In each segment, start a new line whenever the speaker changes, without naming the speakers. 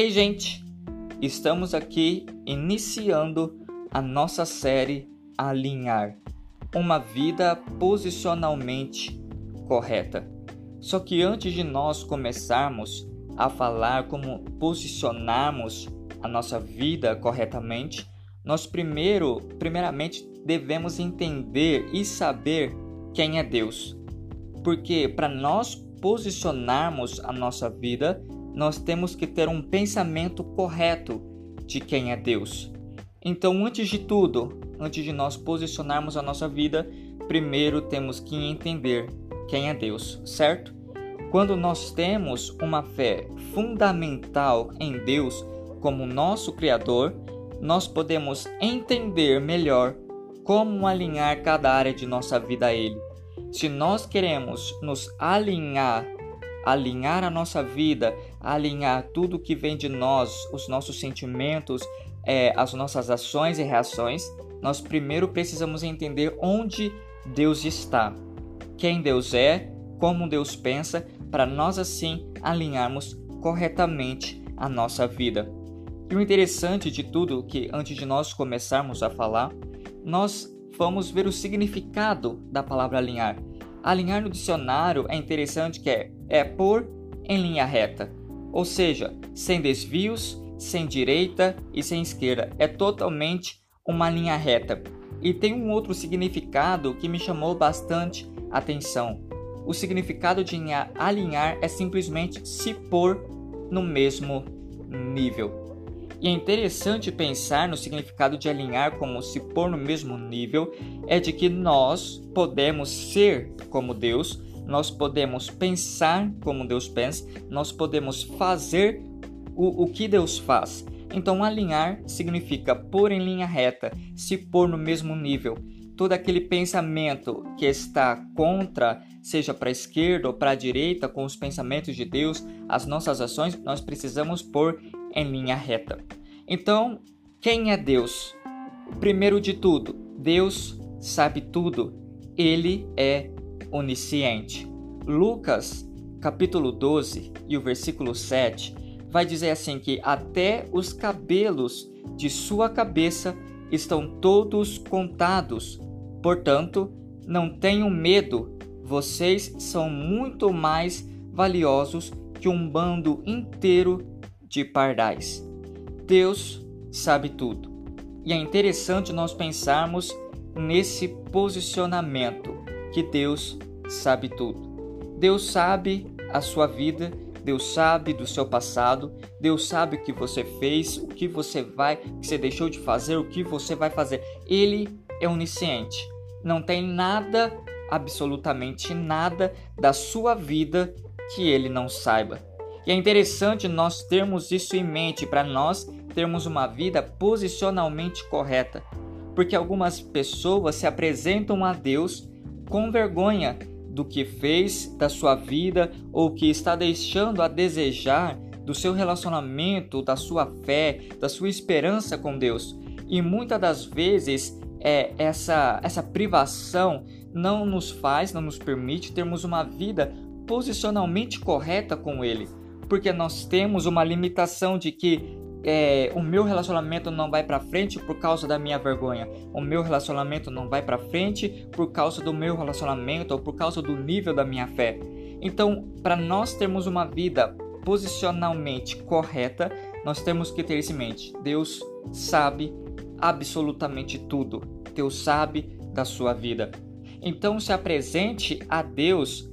Ei, gente! Estamos aqui iniciando a nossa série Alinhar uma vida posicionalmente correta. Só que antes de nós começarmos a falar como posicionarmos a nossa vida corretamente, nós primeiro, primeiramente devemos entender e saber quem é Deus. Porque para nós posicionarmos a nossa vida, nós temos que ter um pensamento correto de quem é Deus. Então, antes de tudo, antes de nós posicionarmos a nossa vida, primeiro temos que entender quem é Deus, certo? Quando nós temos uma fé fundamental em Deus como nosso Criador, nós podemos entender melhor como alinhar cada área de nossa vida a Ele. Se nós queremos nos alinhar, alinhar a nossa vida, alinhar tudo que vem de nós, os nossos sentimentos, é, as nossas ações e reações, nós primeiro precisamos entender onde Deus está, quem Deus é, como Deus pensa, para nós assim alinharmos corretamente a nossa vida. E o interessante de tudo que antes de nós começarmos a falar, nós vamos ver o significado da palavra alinhar. Alinhar no dicionário é interessante que é, é pôr em linha reta, ou seja, sem desvios, sem direita e sem esquerda. É totalmente uma linha reta. E tem um outro significado que me chamou bastante atenção. O significado de alinhar é simplesmente se pôr no mesmo nível. E é interessante pensar no significado de alinhar como se pôr no mesmo nível, é de que nós podemos ser como Deus, nós podemos pensar como Deus pensa, nós podemos fazer o, o que Deus faz. Então, alinhar significa pôr em linha reta, se pôr no mesmo nível. Todo aquele pensamento que está contra, seja para a esquerda ou para a direita, com os pensamentos de Deus, as nossas ações, nós precisamos pôr em linha reta. Então, quem é Deus? Primeiro de tudo, Deus sabe tudo. Ele é onisciente. Lucas, capítulo 12 e o versículo 7 vai dizer assim que até os cabelos de sua cabeça estão todos contados. Portanto, não tenham medo, vocês são muito mais valiosos que um bando inteiro de pardais. Deus sabe tudo. E é interessante nós pensarmos nesse posicionamento que Deus sabe tudo. Deus sabe a sua vida, Deus sabe do seu passado, Deus sabe o que você fez, o que você vai, o que você deixou de fazer, o que você vai fazer. Ele é onisciente. Não tem nada, absolutamente nada da sua vida que ele não saiba. E é interessante nós termos isso em mente para nós termos uma vida posicionalmente correta, porque algumas pessoas se apresentam a Deus com vergonha do que fez da sua vida ou que está deixando a desejar do seu relacionamento, da sua fé, da sua esperança com Deus. E muitas das vezes é, essa, essa privação não nos faz, não nos permite termos uma vida posicionalmente correta com Ele porque nós temos uma limitação de que é, o meu relacionamento não vai para frente por causa da minha vergonha. O meu relacionamento não vai para frente por causa do meu relacionamento ou por causa do nível da minha fé. Então, para nós termos uma vida posicionalmente correta, nós temos que ter isso em mente. Deus sabe absolutamente tudo. Deus sabe da sua vida. Então, se apresente a Deus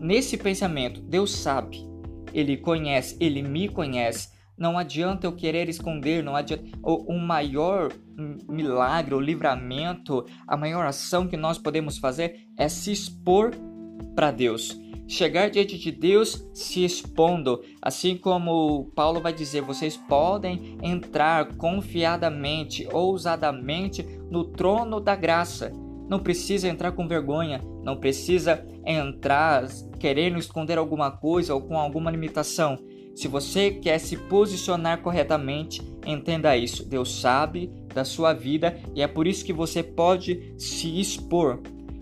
nesse pensamento. Deus sabe. Ele conhece, ele me conhece. Não adianta eu querer esconder, não adianta. O, o maior milagre, o livramento, a maior ação que nós podemos fazer é se expor para Deus. Chegar diante de Deus se expondo, assim como Paulo vai dizer, vocês podem entrar confiadamente, ousadamente no trono da graça. Não precisa entrar com vergonha, não precisa entrar querendo esconder alguma coisa ou com alguma limitação. Se você quer se posicionar corretamente, entenda isso. Deus sabe da sua vida e é por isso que você pode se expor.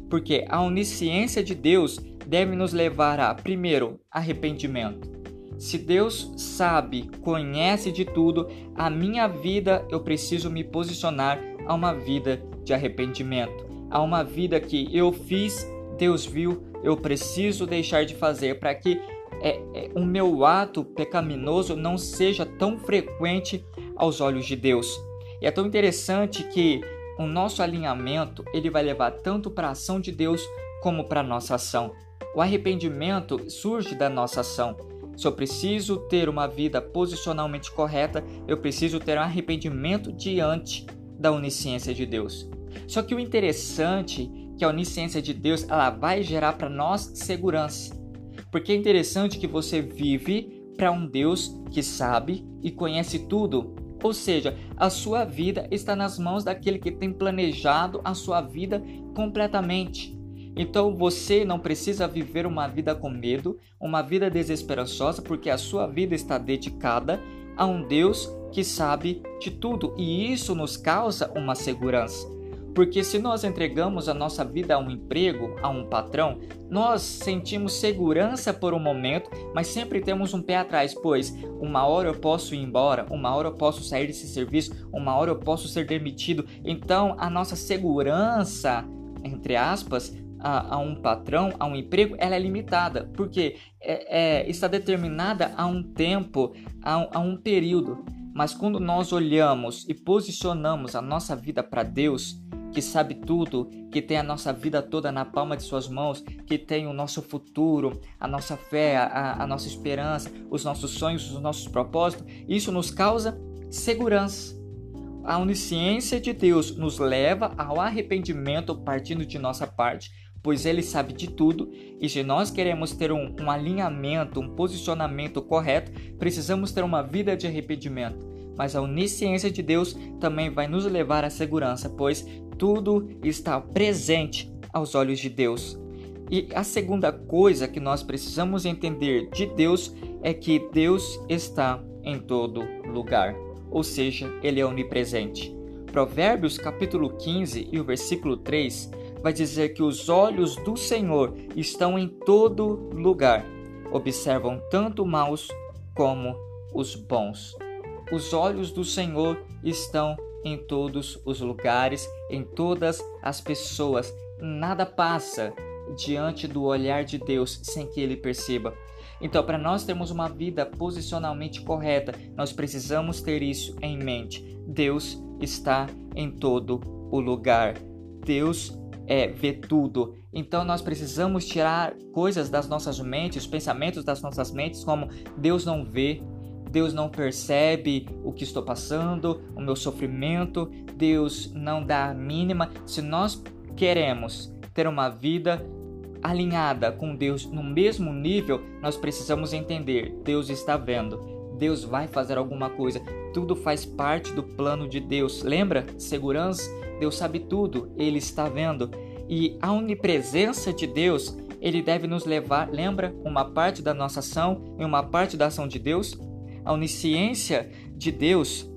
Porque a onisciência de Deus deve nos levar a, primeiro, arrependimento. Se Deus sabe, conhece de tudo, a minha vida eu preciso me posicionar a uma vida de arrependimento, a uma vida que eu fiz, Deus viu, eu preciso deixar de fazer para que é, é, o meu ato pecaminoso não seja tão frequente aos olhos de Deus. E é tão interessante que o nosso alinhamento ele vai levar tanto para a ação de Deus como para a nossa ação. O arrependimento surge da nossa ação. Se eu preciso ter uma vida posicionalmente correta, eu preciso ter um arrependimento diante da onisciência de Deus. Só que o interessante é que a onisciência de Deus ela vai gerar para nós segurança. Porque é interessante que você vive para um Deus que sabe e conhece tudo. Ou seja, a sua vida está nas mãos daquele que tem planejado a sua vida completamente. Então você não precisa viver uma vida com medo, uma vida desesperançosa, porque a sua vida está dedicada a um Deus que sabe de tudo e isso nos causa uma segurança. Porque se nós entregamos a nossa vida a um emprego, a um patrão, nós sentimos segurança por um momento, mas sempre temos um pé atrás, pois uma hora eu posso ir embora, uma hora eu posso sair desse serviço, uma hora eu posso ser demitido. Então a nossa segurança, entre aspas, a, a, um patrão, a um emprego, ela é limitada, porque é, é, está determinada a um tempo, a a um período. Mas quando nós olhamos e posicionamos a nossa vida para Deus, que sabe tudo, que tem a nossa vida toda na palma de Suas mãos, que tem o nosso futuro, a nossa fé, a, a nossa esperança, os nossos sonhos, os nossos propósitos, isso nos causa segurança. A onisciência de Deus nos leva ao arrependimento partindo de nossa parte, pois ele sabe de tudo, e se nós queremos ter um, um alinhamento, um posicionamento correto, precisamos ter uma vida de arrependimento. Mas a onisciência de Deus também vai nos levar à segurança, pois tudo está presente aos olhos de Deus. E a segunda coisa que nós precisamos entender de Deus é que Deus está em todo lugar, ou seja, ele é onipresente. Provérbios capítulo 15 e o versículo 3 vai dizer que os olhos do Senhor estão em todo lugar, observam tanto maus como os bons. Os olhos do Senhor estão em todos os lugares, em todas as pessoas. Nada passa diante do olhar de Deus sem que ele perceba. Então, para nós termos uma vida posicionalmente correta, nós precisamos ter isso em mente. Deus está em todo o lugar. Deus é, vê tudo. Então nós precisamos tirar coisas das nossas mentes, pensamentos das nossas mentes, como Deus não vê, Deus não percebe o que estou passando, o meu sofrimento, Deus não dá a mínima. Se nós queremos ter uma vida alinhada com Deus no mesmo nível, nós precisamos entender: Deus está vendo. Deus vai fazer alguma coisa. Tudo faz parte do plano de Deus. Lembra? Segurança Deus sabe tudo, Ele está vendo. E a onipresença de Deus, ele deve nos levar, lembra, uma parte da nossa ação e uma parte da ação de Deus? A onisciência de Deus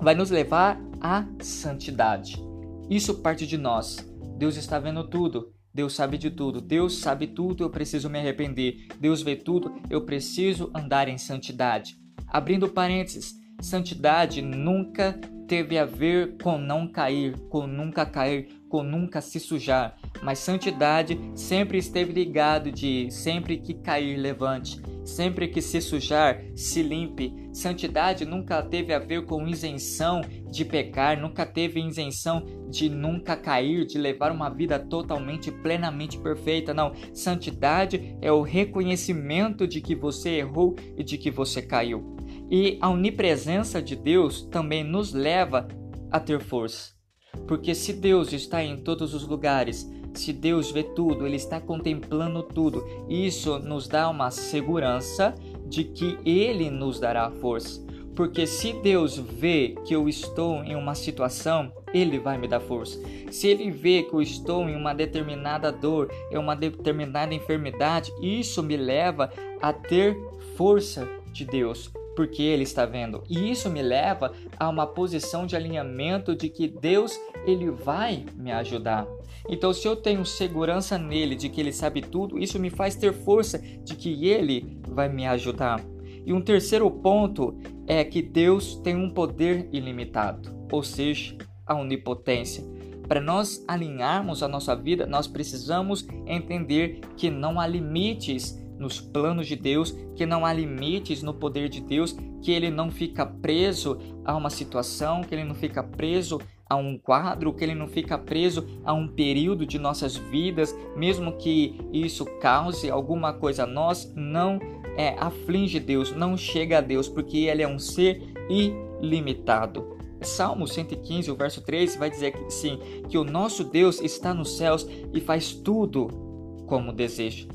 vai nos levar à santidade. Isso parte de nós. Deus está vendo tudo. Deus sabe de tudo. Deus sabe tudo, eu preciso me arrepender. Deus vê tudo, eu preciso andar em santidade. Abrindo parênteses, santidade nunca teve a ver com não cair, com nunca cair, com nunca se sujar, mas santidade sempre esteve ligado de sempre que cair levante, sempre que se sujar se limpe. Santidade nunca teve a ver com isenção de pecar, nunca teve isenção de nunca cair, de levar uma vida totalmente plenamente perfeita. Não, santidade é o reconhecimento de que você errou e de que você caiu. E a onipresença de Deus também nos leva a ter força. Porque se Deus está em todos os lugares, se Deus vê tudo, Ele está contemplando tudo, isso nos dá uma segurança de que Ele nos dará força. Porque se Deus vê que eu estou em uma situação, Ele vai me dar força. Se Ele vê que eu estou em uma determinada dor, em uma determinada enfermidade, isso me leva a ter força de Deus porque ele está vendo. E isso me leva a uma posição de alinhamento de que Deus ele vai me ajudar. Então, se eu tenho segurança nele de que ele sabe tudo, isso me faz ter força de que ele vai me ajudar. E um terceiro ponto é que Deus tem um poder ilimitado, ou seja, a onipotência. Para nós alinharmos a nossa vida, nós precisamos entender que não há limites nos planos de Deus, que não há limites no poder de Deus, que ele não fica preso a uma situação, que ele não fica preso a um quadro, que ele não fica preso a um período de nossas vidas, mesmo que isso cause alguma coisa a nós, não é, aflige Deus, não chega a Deus, porque ele é um ser ilimitado. Salmo 115, o verso 3 vai dizer que sim, que o nosso Deus está nos céus e faz tudo como deseja.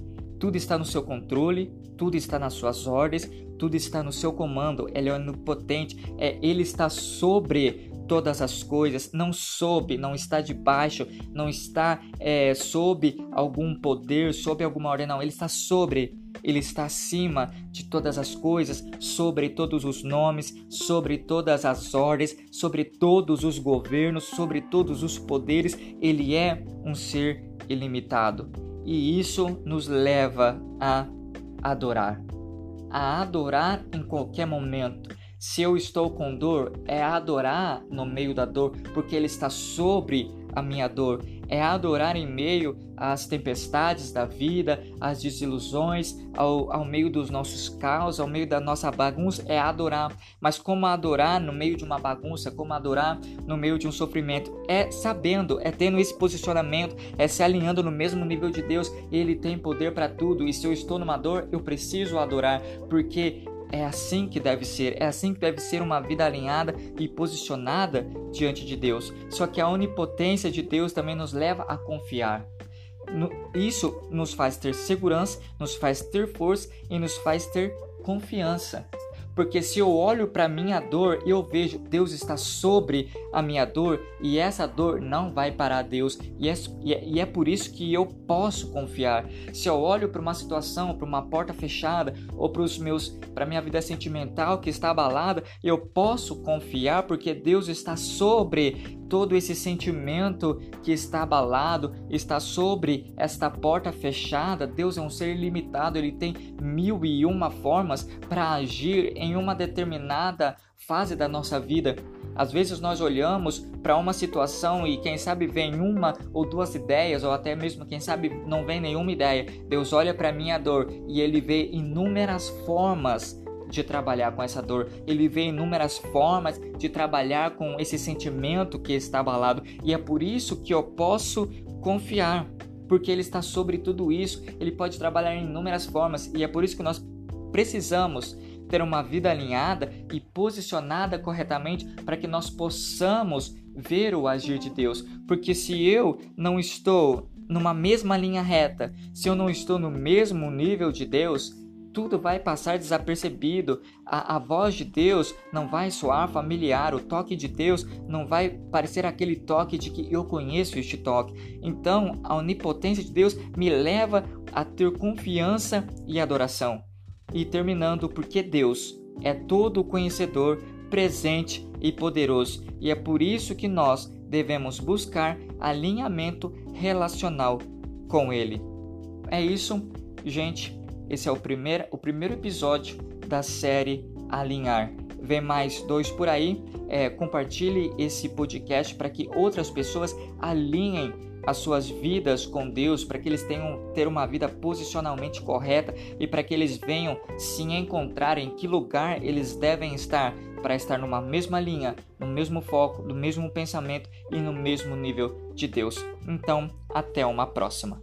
Tudo está no seu controle, tudo está nas suas ordens, tudo está no seu comando. Ele é onipotente, é, ele está sobre todas as coisas, não sob, não está debaixo, não está é, sob algum poder, sob alguma ordem, não, ele está sobre, ele está acima de todas as coisas, sobre todos os nomes, sobre todas as ordens, sobre todos os governos, sobre todos os poderes, ele é um ser ilimitado. E isso nos leva a adorar, a adorar em qualquer momento se eu estou com dor, é adorar no meio da dor, porque Ele está sobre a minha dor. É adorar em meio às tempestades da vida, às desilusões, ao, ao meio dos nossos caos, ao meio da nossa bagunça. É adorar. Mas como adorar no meio de uma bagunça, como adorar no meio de um sofrimento? É sabendo, é tendo esse posicionamento, é se alinhando no mesmo nível de Deus. Ele tem poder para tudo. E se eu estou numa dor, eu preciso adorar, porque é assim que deve ser, é assim que deve ser uma vida alinhada e posicionada diante de Deus. Só que a onipotência de Deus também nos leva a confiar. Isso nos faz ter segurança, nos faz ter força e nos faz ter confiança. Porque se eu olho para minha dor eu vejo Deus está sobre a minha dor e essa dor não vai parar Deus e é, e é por isso que eu posso confiar. Se eu olho para uma situação, para uma porta fechada ou para os meus, para minha vida sentimental que está abalada, eu posso confiar porque Deus está sobre todo esse sentimento que está abalado, está sobre esta porta fechada. Deus é um ser limitado, ele tem mil e uma formas para agir em uma determinada fase da nossa vida. Às vezes nós olhamos para uma situação e quem sabe vem uma ou duas ideias, ou até mesmo quem sabe não vem nenhuma ideia. Deus olha para minha dor e ele vê inúmeras formas de trabalhar com essa dor. Ele vê inúmeras formas de trabalhar com esse sentimento que está abalado e é por isso que eu posso confiar, porque ele está sobre tudo isso. Ele pode trabalhar em inúmeras formas e é por isso que nós precisamos ter uma vida alinhada e posicionada corretamente para que nós possamos ver o agir de Deus. Porque se eu não estou numa mesma linha reta, se eu não estou no mesmo nível de Deus, tudo vai passar desapercebido. A, a, voz de Deus não vai soar familiar, o toque de Deus não vai parecer aquele toque de que eu conheço este toque. Então, a onipotência de Deus me leva a ter confiança e adoração. E terminando, porque Deus é todo conhecedor, presente e poderoso, e é por isso que nós devemos buscar alinhamento relacional com Ele. É isso, gente. Esse é o primeiro, o primeiro episódio da série Alinhar. Vem mais dois por aí. É, compartilhe esse podcast para que outras pessoas alinhem as suas vidas com Deus, para que eles tenham ter uma vida posicionalmente correta e para que eles venham se encontrar em que lugar eles devem estar para estar numa mesma linha, no mesmo foco, no mesmo pensamento e no mesmo nível de Deus. Então, até uma próxima.